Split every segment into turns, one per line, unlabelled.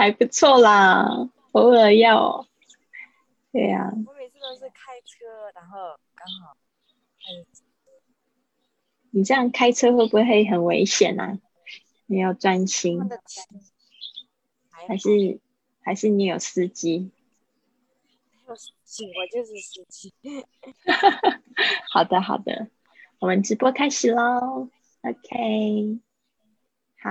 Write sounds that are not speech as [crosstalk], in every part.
还不错啦，偶尔要。对呀。
我每次都是开车，然后刚好，嗯。
你这样开车会不会很危险啊？你要专心。还是还是你有司机？
有司机，我就是司机。[laughs]
好的好的，我们直播开始喽。OK，好，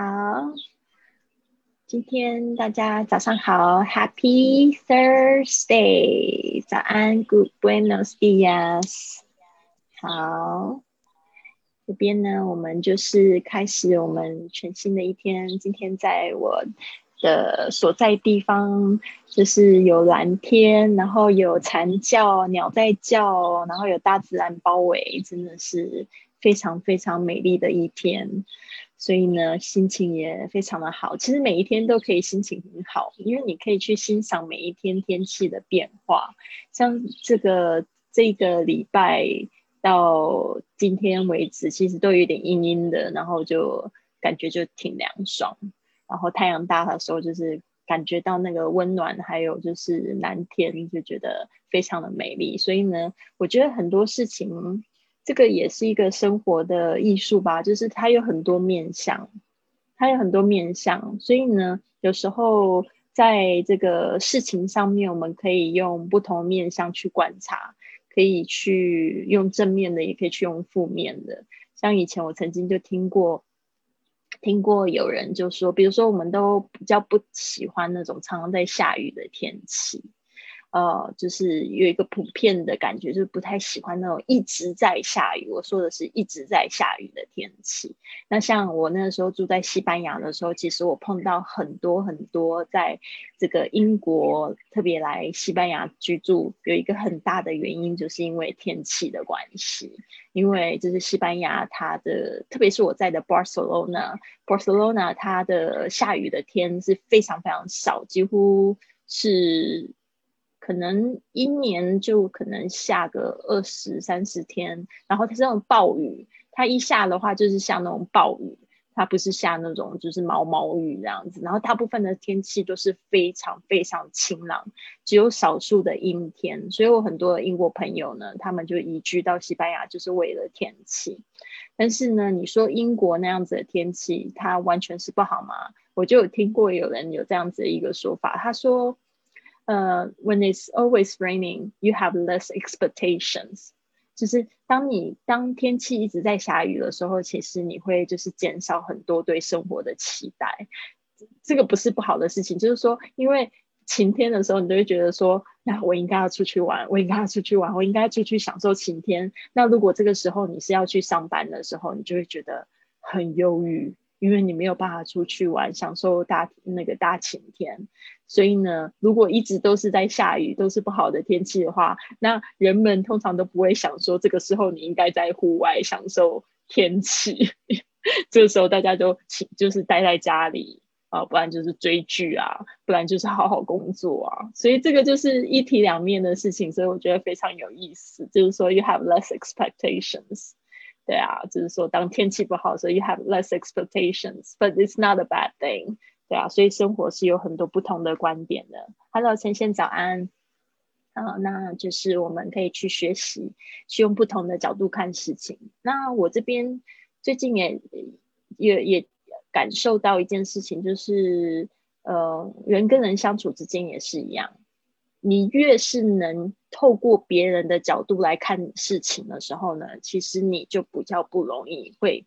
今天大家早上好，Happy Thursday，早安，Good buenos dias，好。这边呢，我们就是开始我们全新的一天。今天在我的所在地方，就是有蓝天，然后有蝉叫，鸟在叫，然后有大自然包围，真的是非常非常美丽的一天。所以呢，心情也非常的好。其实每一天都可以心情很好，因为你可以去欣赏每一天天气的变化。像这个这个礼拜。到今天为止，其实都有点阴阴的，然后就感觉就挺凉爽。然后太阳大的时候，就是感觉到那个温暖，还有就是蓝天，就觉得非常的美丽。所以呢，我觉得很多事情，这个也是一个生活的艺术吧，就是它有很多面相，它有很多面相。所以呢，有时候在这个事情上面，我们可以用不同面相去观察。可以去用正面的，也可以去用负面的。像以前我曾经就听过，听过有人就说，比如说我们都比较不喜欢那种常常在下雨的天气。呃，就是有一个普遍的感觉，就是不太喜欢那种一直在下雨。我说的是一直在下雨的天气。那像我那时候住在西班牙的时候，其实我碰到很多很多在这个英国特别来西班牙居住，有一个很大的原因，就是因为天气的关系。因为就是西班牙，它的特别是我在的 Barcelona，Barcelona 它的下雨的天是非常非常少，几乎是。可能一年就可能下个二十三十天，然后它是那种暴雨，它一下的话就是像那种暴雨，它不是下那种就是毛毛雨这样子。然后大部分的天气都是非常非常晴朗，只有少数的阴天。所以我很多英国朋友呢，他们就移居到西班牙就是为了天气。但是呢，你说英国那样子的天气，它完全是不好吗？我就有听过有人有这样子的一个说法，他说。呃，when it's always raining, you have less expectations。就是当你当天气一直在下雨的时候，其实你会就是减少很多对生活的期待。这个不是不好的事情，就是说，因为晴天的时候，你都会觉得说，那我应该要出去玩，我应该要出去玩，我应该出去享受晴天。那如果这个时候你是要去上班的时候，你就会觉得很忧郁。因为你没有办法出去玩，享受大那个大晴天，所以呢，如果一直都是在下雨，都是不好的天气的话，那人们通常都不会想说这个时候你应该在户外享受天气。[laughs] 这个时候大家都就是待在家里啊，不然就是追剧啊，不然就是好好工作啊。所以这个就是一体两面的事情，所以我觉得非常有意思。就是说，you have less expectations。对啊，就是说，当天气不好的时候，you have less expectations，but it's not a bad thing。对啊，所以生活是有很多不同的观点的。Hello，陈先早安。啊，那就是我们可以去学习，去用不同的角度看事情。那我这边最近也也也感受到一件事情，就是呃，人跟人相处之间也是一样。你越是能透过别人的角度来看事情的时候呢，其实你就比较不容易会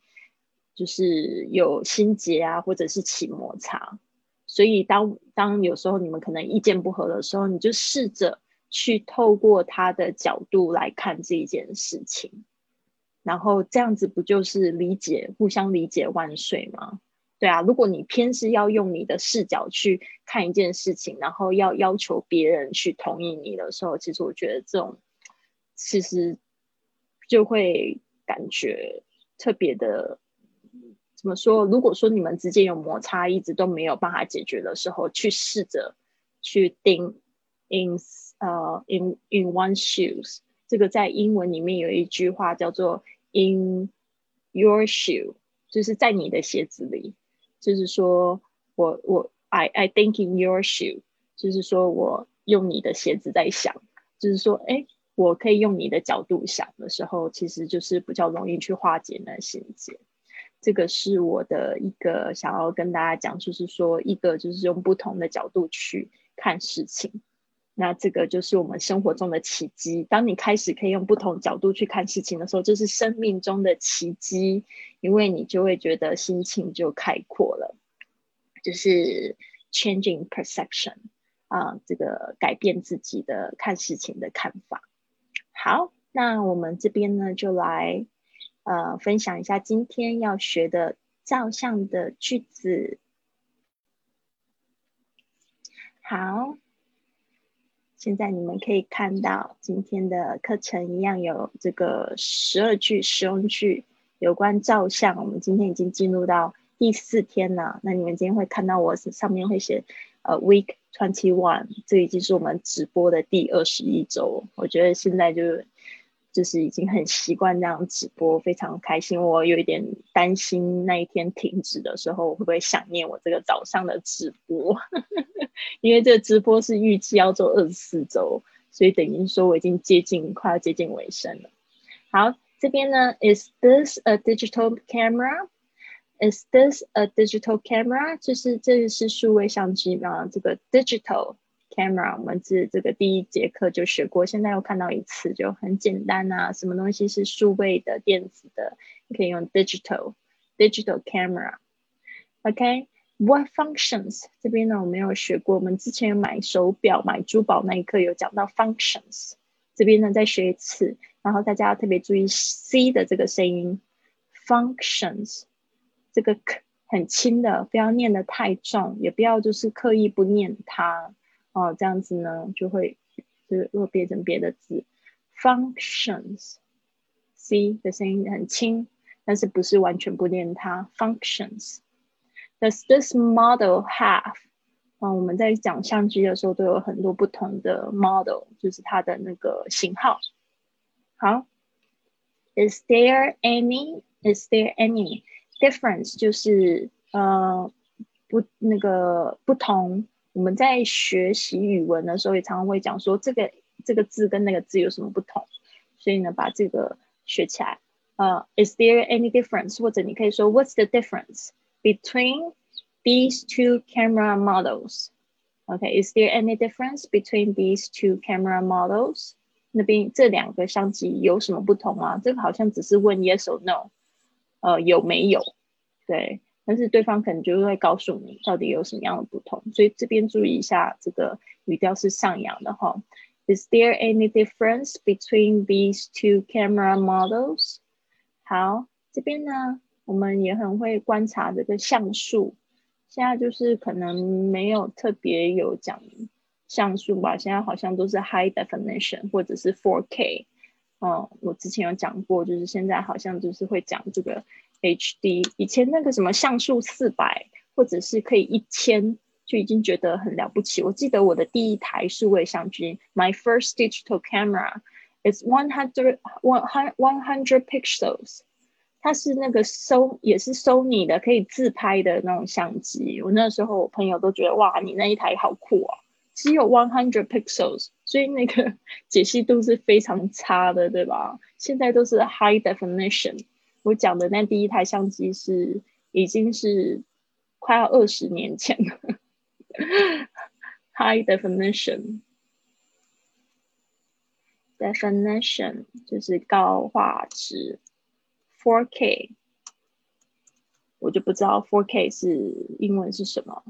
就是有心结啊，或者是起摩擦。所以当当有时候你们可能意见不合的时候，你就试着去透过他的角度来看这一件事情，然后这样子不就是理解互相理解万岁吗？对啊，如果你偏是要用你的视角去看一件事情，然后要要求别人去同意你的时候，其实我觉得这种其实就会感觉特别的怎么说？如果说你们之间有摩擦，一直都没有办法解决的时候，去试着去定 in 呃 in in one shoes，这个在英文里面有一句话叫做 in your shoe，就是在你的鞋子里。就是说，我我 I I think in your shoe，就是说我用你的鞋子在想，就是说，哎，我可以用你的角度想的时候，其实就是比较容易去化解那心结。这个是我的一个想要跟大家讲，就是说，一个就是用不同的角度去看事情。那这个就是我们生活中的奇迹。当你开始可以用不同角度去看事情的时候，这是生命中的奇迹，因为你就会觉得心情就开阔了，就是 changing perception 啊，这个改变自己的看事情的看法。好，那我们这边呢，就来呃分享一下今天要学的照相的句子。好。现在你们可以看到今天的课程一样有这个十二句实用句，有关照相。我们今天已经进入到第四天了。那你们今天会看到我上面会写呃 week twenty one，这已经是我们直播的第二十一周。我觉得现在就是。就是已经很习惯这样直播，非常开心。我有一点担心那一天停止的时候，我会不会想念我这个早上的直播？[laughs] 因为这个直播是预计要做二十四周，所以等于说我已经接近快要接近尾声了。好，这边呢，Is this a digital camera? Is this a digital camera? 就是这是数位相机吗？这个 digital。Camera，我们这这个第一节课就学过，现在又看到一次，就很简单啊。什么东西是数位的、电子的？你可以用 digital digital camera。OK，what functions？这边呢，我们有学过，我们之前有买手表、买珠宝那一课有讲到 functions。这边呢，再学一次，然后大家要特别注意 C 的这个声音，functions，这个 k 很轻的，不要念的太重，也不要就是刻意不念它。哦，这样子呢，就会就是会变成别的字，functions，c 的声音很轻，但是不是完全不念它，functions。Does this model have？嗯，我们在讲相机的时候都有很多不同的 model，就是它的那个型号。好，Is there any？Is there any difference？就是呃不那个不同。我们在学习语文的时候，也常常会讲说这个这个字跟那个字有什么不同，所以呢，把这个学起来。呃，Is there any difference？或者你可以说 What's the difference between these two camera models？OK，Is there any difference between these two camera models？那边这两个相机有什么不同吗？这个好像只是问 Yes or No，呃，有没有？对。但是对方可能就会告诉你到底有什么样的不同，所以这边注意一下，这个语调是上扬的哈。Is there any difference between these two camera models？好，这边呢，我们也很会观察这个像素。现在就是可能没有特别有讲像素吧，现在好像都是 high definition 或者是 4K。嗯，我之前有讲过，就是现在好像就是会讲这个。hd 以前那个什么像素四百或者是可以一千就已经觉得很了不起。我记得我的第一台数位相机 my first digital camera is one hundred one hundred one hundred pixels 它是那个收也是收你的可以自拍的那种相机。我那时候我朋友都觉得哇你那一台好酷哦！只有 one hundred pixels 所以那个 [laughs] 解析度是非常差的对吧？现在都是 high definition 我讲的那第一台相机是已经是快要二十年前了，high definition，definition 就是高画质，4K，我就不知道 4K 是英文是什么，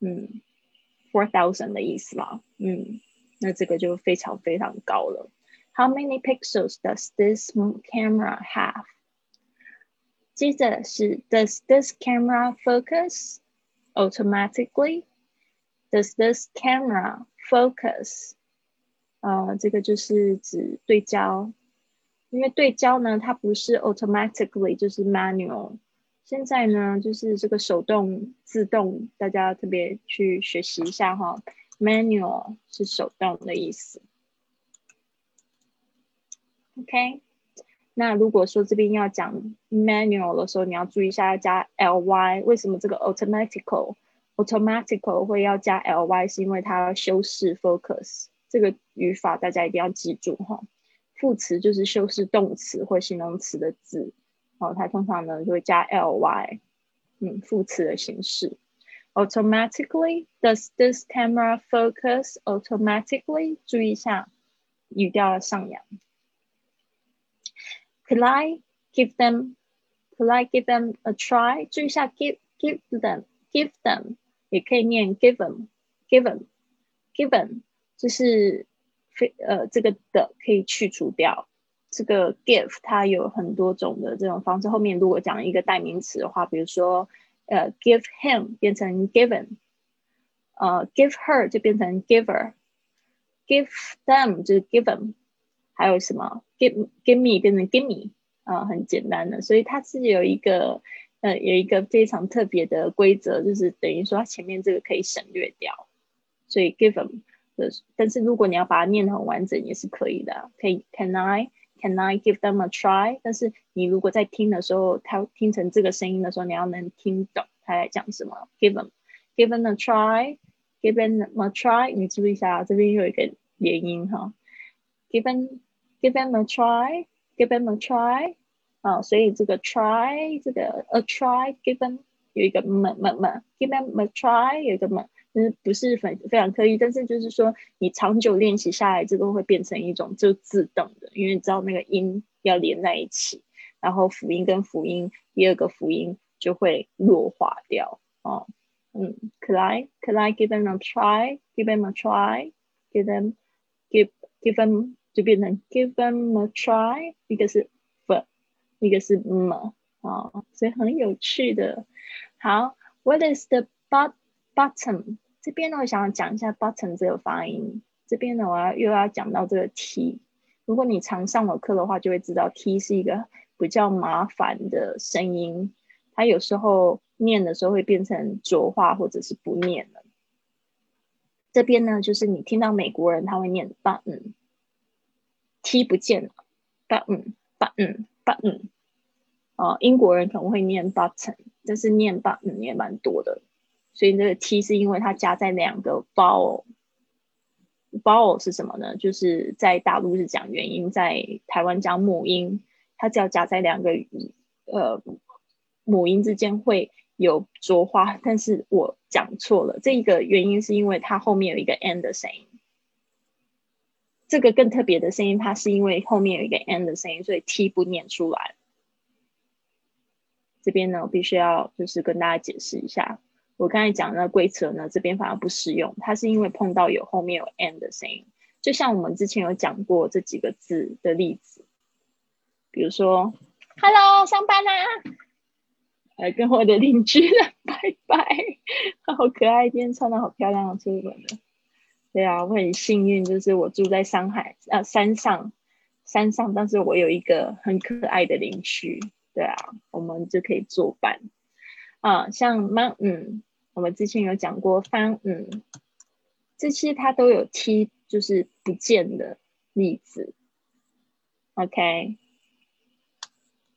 嗯，four thousand 的意思嘛，嗯，那这个就非常非常高了。How many pixels does this camera have? 接着是 Does this camera focus automatically? Does this camera focus? 呃，这个就是指对焦，因为对焦呢，它不是 automatically，就是 manual。现在呢，就是这个手动、自动，大家特别去学习一下哈。Manual 是手动的意思。OK。那如果说这边要讲 manual 的时候，你要注意一下要加 ly，为什么这个 automatical automatical 会要加 ly，是因为它要修饰 focus 这个语法，大家一定要记住哈。副词就是修饰动词或形容词的字，哦，它通常呢就会加 ly，嗯，副词的形式。Automatically does this camera focus automatically？注意一下语调的上扬。Could I give them? Could I give them a try？注意一下 give give them give them 也可以念 given given given，就是非呃这个的可以去除掉。这个 give 它有很多种的这种方式。后面如果讲一个代名词的话，比如说呃，give him 变成 given，呃，give her 就变成 giver，give them 就是 given， 还有什么 give give me 变成 give me，啊，很简单的，所以它是有一个呃有一个非常特别的规则，就是等于说它前面这个可以省略掉，所以 give them 的，但是如果你要把它念得很完整也是可以的，可以 can I？Can I give them a try？但是你如果在听的时候，它听成这个声音的时候，你要能听懂他在讲什么。Give them，give them a try，give them a try。你注意一下，这边有一个连音哈。Give Give them a try，give them a try。啊，所以这个 try，这个 a try，give them 有一个 m m m，give them a try 有一个 m。就是不是非非常刻意，但是就是说，你长久练习下来，这个会变成一种就自动的，因为你知道那个音要连在一起，然后辅音跟辅音，第二个辅音就会弱化掉哦。嗯，Could I? Could I give them a try? Give them a try? Give them, give, give them 就变成 give them a try，一个是 f，一个是 m 啊，所以很有趣的。好，What is the but? Button 这边呢，我想要讲一下 button 这个发音。这边呢，我要又要讲到这个 t。如果你常上我课的话，就会知道 t 是一个比较麻烦的声音。它有时候念的时候会变成浊化，或者是不念了。这边呢，就是你听到美国人他会念 button t 不见了，button，button，button。哦，英国人可能会念 button，但是念 button 也蛮多的。所以这个 t 是因为它加在两个 vowel，vowel 是什么呢？就是在大陆是讲元音，在台湾讲母音，它只要夹在两个呃母音之间会有浊化，但是我讲错了，这一个原因是因为它后面有一个 n 的声音，这个更特别的声音，它是因为后面有一个 n 的声音，所以 t 不念出来。这边呢，我必须要就是跟大家解释一下。我刚才讲的规则呢，这边反而不适用。它是因为碰到有后面有 n 的声音，就像我们之前有讲过这几个字的例子，比如说 “hello，上班啦”，来跟我的邻居 [laughs] 拜拜，好可爱，今天穿的好漂亮，出门的。对啊，我很幸运，就是我住在上海啊山上，山上，但是我有一个很可爱的邻居。对啊，我们就可以作伴啊，像 mountain。我们之前有讲过翻，嗯，这些它都有 t 就是不见的例子，OK，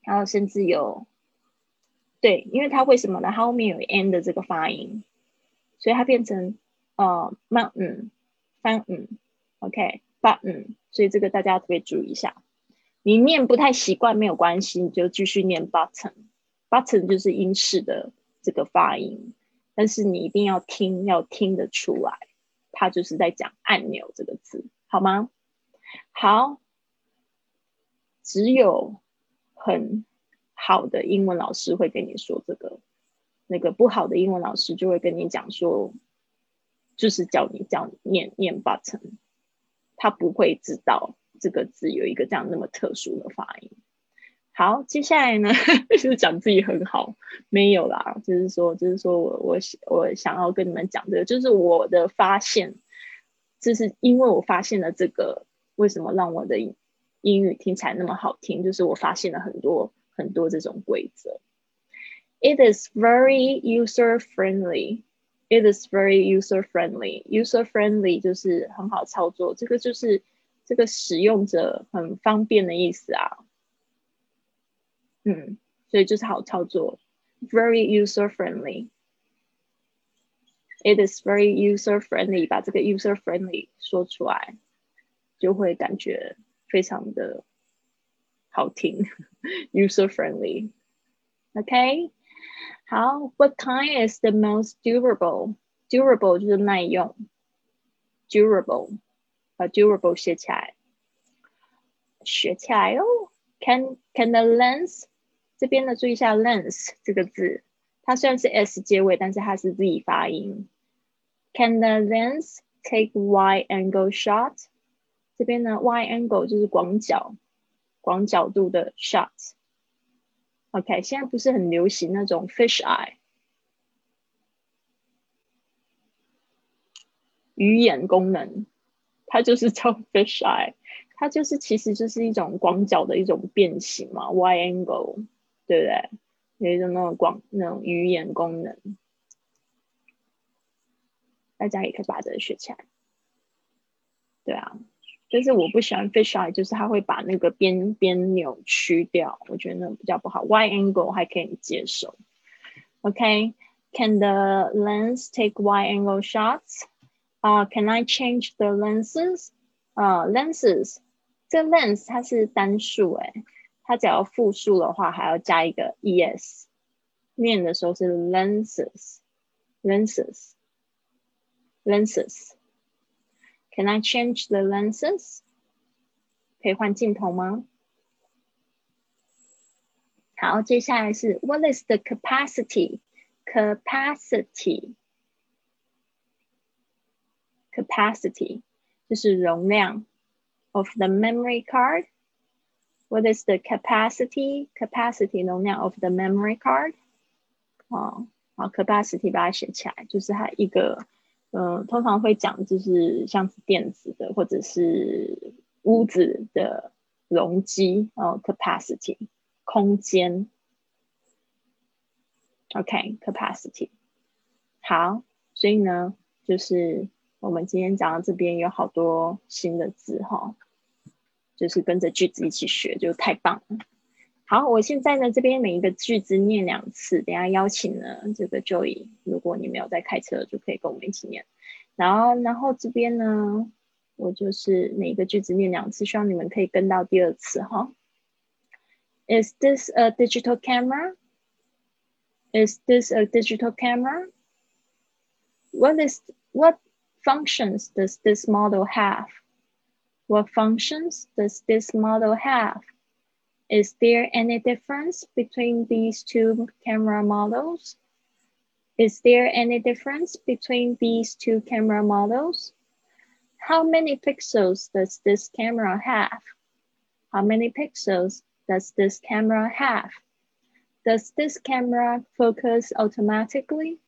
然后甚至有，对，因为它为什么呢？它后面有 n 的这个发音，所以它变成呃 mountain 翻，嗯，OK，八嗯所以这个大家特别注意一下，你念不太习惯没有关系，你就继续念 button，button 就是英式的这个发音。但是你一定要听，要听得出来，它就是在讲按钮这个字，好吗？好，只有很好的英文老师会跟你说这个，那个不好的英文老师就会跟你讲说，就是叫你叫念念 but 他不会知道这个字有一个这样那么特殊的发音。好，接下来呢，[laughs] 就是讲自己很好，没有啦，就是说，就是说我我我想要跟你们讲这个，就是我的发现，就是因为我发现了这个，为什么让我的英语听起来那么好听？就是我发现了很多很多这种规则。It is very user friendly. It is very user friendly. User friendly 就是很好操作，这个就是这个使用者很方便的意思啊。嗯，所以就是好操作，very user friendly。 It is very user friendly，把这个 user [laughs] friendly 说出来，就会感觉非常的好听，user friendly。OK， 好，What kind is the most durable？Durable 就是耐用，durable 把 durable 写起来，学起来哦。Can can the lens 这边呢？注意一下 lens 这个字，它虽然是 s 结尾，但是它是 z 发音。Can the lens take wide angle shot？这边呢，wide angle 就是广角、广角度的 shot。 OK，现在不是很流行那种 fish eye 鱼眼功能，它就是叫 fish eye，它就是其实就是一种广角的一种变形嘛，wide angle。对不对？有一种那种广那种语言功能，大家也可以把这个学起来。对啊，但是我不喜欢 fish eye，就是它会把那个边边扭曲掉，我觉得那比较不好。Wide angle 还可以接受。OK，Can the lens take wide angle shots？啊，Can I change the lenses？啊，lenses，这 lens 它是单数哎。它只要复数的话，还要加一个 es，念的时候是 lenses，lenses，lenses。Can I change the lenses？可以换镜头吗？好，接下来是 What is the capacity？capacity，capacity 就是容量 of the memory card。what is the capacity capacity 容量 of the memory card？哦，好，capacity 把它写起来，就是它一个， 嗯，通常会讲就是像是电子的或者是屋子的容积哦，capacity 空间。OK，capacity。好，所以呢，就是我们今天讲到这边有好多新的字哈。就是跟着句子一起学，就太棒了。好，我现在呢这边每一个句子念两次，等下邀请呢这个 Joy，如果你没有在开车，就可以跟我们一起念。然后，然后这边呢，我就是每一个句子念两次，希望你们可以跟到第二次哈。Is this a digital camera? Is this a digital camera? What is what functions does this model have? What functions does this model have? Is there any difference between these two camera models? Is there any difference between these two camera models? How many pixels does this camera have? How many pixels does this camera have? Does this camera focus automatically?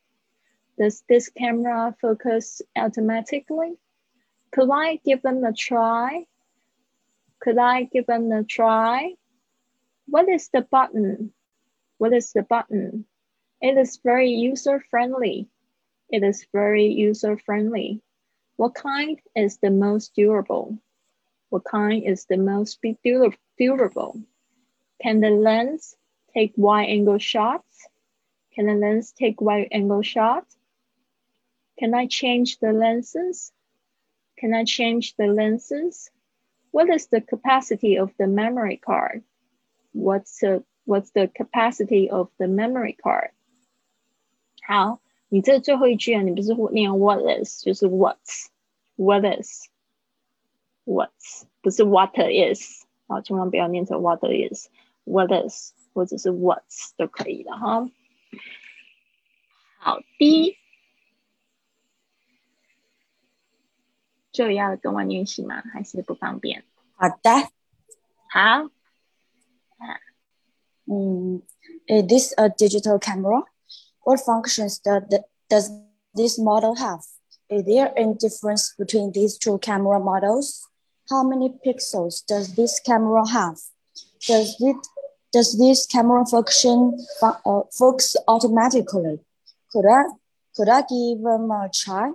Does this camera focus automatically? Could I give them a try? Could I give them a try? What is the button? What is the button? It is very user friendly. It is very user friendly. What kind is the most durable? What kind is the most durable? Can the lens take wide angle shots? Can the lens take wide angle shots? Can I change the lenses? Can I change the lenses? What is the capacity of the memory card? What's the What's the capacity of the memory card? 好，你这最后一句啊，你不是念 what is，就是 what's what is what's，不是 what is 好，千万不要念成 what is what is 或者是 what's 都可以的哈。好的。就要跟我练习吗？还是不方便？
好的，
好。
嗯，Is this a digital camera? What functions does does this model have? Is there any difference between these two camera models? How many pixels does this camera have? Does it does this camera function uh, focus automatically? Could I could I give them a try?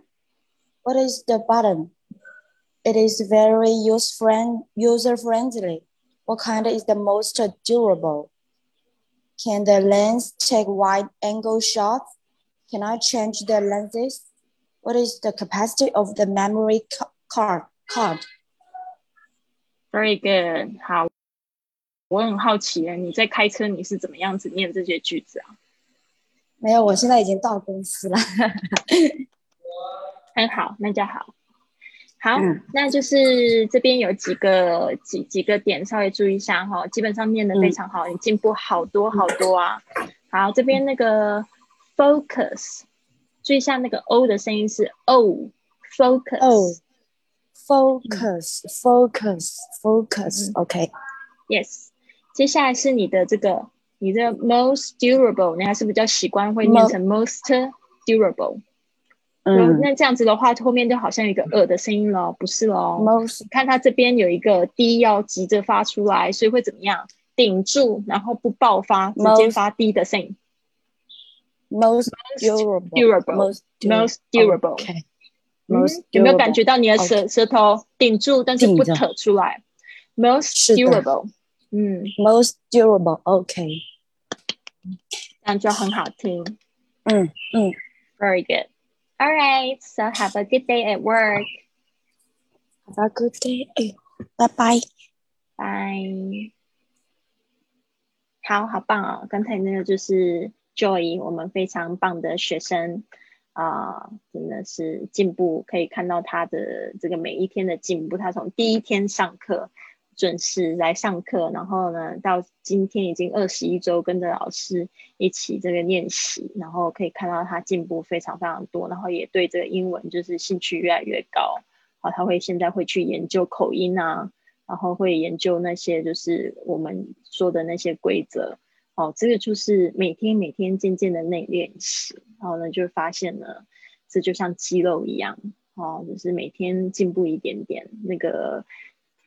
What is the button? It is very user friend user friendly. What kind is the most durable? Can the lens take wide angle shots? Can I change the lenses? What is the capacity of the memory card? Card.
Very good. 好，我很好奇啊，你在开车，你是怎么样子念这些句子啊？
没有，我现在已经到公司了。
很好，那就好。 [laughs] 好，那就是这边有几个几几个点，稍微注意一下哈。基本上念的非常好，你进步好多好多啊。好，这边那个 focus，注意一下那个 o 的声音是
o，focus，focus，focus，focus，OK。
Yes，接下来是你的这个你的 most durable，你还是比较习惯会念成 most durable。嗯，那这样子的话，后面就好像一个呃的声音了，不是喽？看它这边有一个 D 要急着发出来，所以会怎么样？顶住，然后不爆发，直接发 D 的声音。
Most
durable，most durable。有没有感觉到你的舌舌头顶住，但是不吐出来？Most durable，
嗯，most durable，OK，
这样就很好听。
嗯嗯
，Very good。All right, so have a good day at work.
Have a good day. Bye bye.
Bye. 好好棒哦！刚才那个就是 Joy，我们非常棒的学生啊，真的是进步，可以看到他的这个每一天的进步。他从第一天上课。准时来上课，然后呢，到今天已经二十一周，跟着老师一起这个练习，然后可以看到他进步非常非常多，然后也对这个英文就是兴趣越来越高。好，他会现在会去研究口音啊，然后会研究那些就是我们说的那些规则。哦，这个就是每天每天渐渐的内练习，然后呢就发现了，这就像肌肉一样，哦，就是每天进步一点点，那个。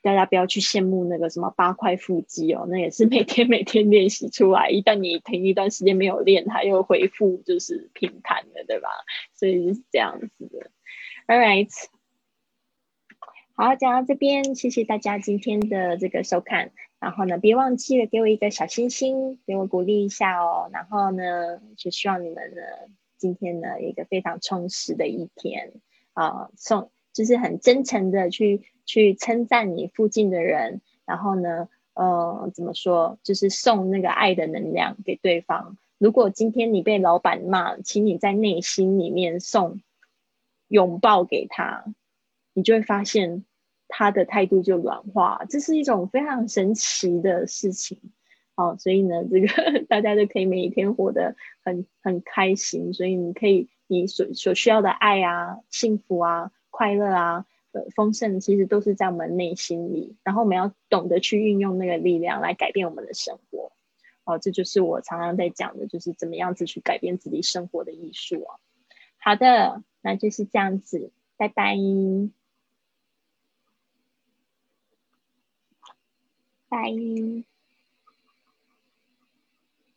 大家不要去羡慕那个什么八块腹肌哦，那也是每天每天练习出来。一旦你停一段时间没有练，它又恢复就是平坦的，对吧？所以是这样子的。All right，好，讲到这边，谢谢大家今天的这个收看。然后呢，别忘记了给我一个小心心，给我鼓励一下哦。然后呢，就希望你们呢今天呢一个非常充实的一天啊，送就是很真诚的去。去称赞你附近的人，然后呢，呃，怎么说？就是送那个爱的能量给对方。如果今天你被老板骂，请你在内心里面送拥抱给他，你就会发现他的态度就软化。这是一种非常神奇的事情。好，所以呢，这个 [laughs] 大家都可以每一天活得很很开心。所以你可以，你所所需要的爱啊、幸福啊、快乐啊。呃丰盛其实都是在我们内心里，然后我们要懂得去运用那个力量来改变我们的生活。哦，这就是我常常在讲的，就是怎么样子去改变自己生活的艺术啊。好的，那就是这样子，拜拜，拜。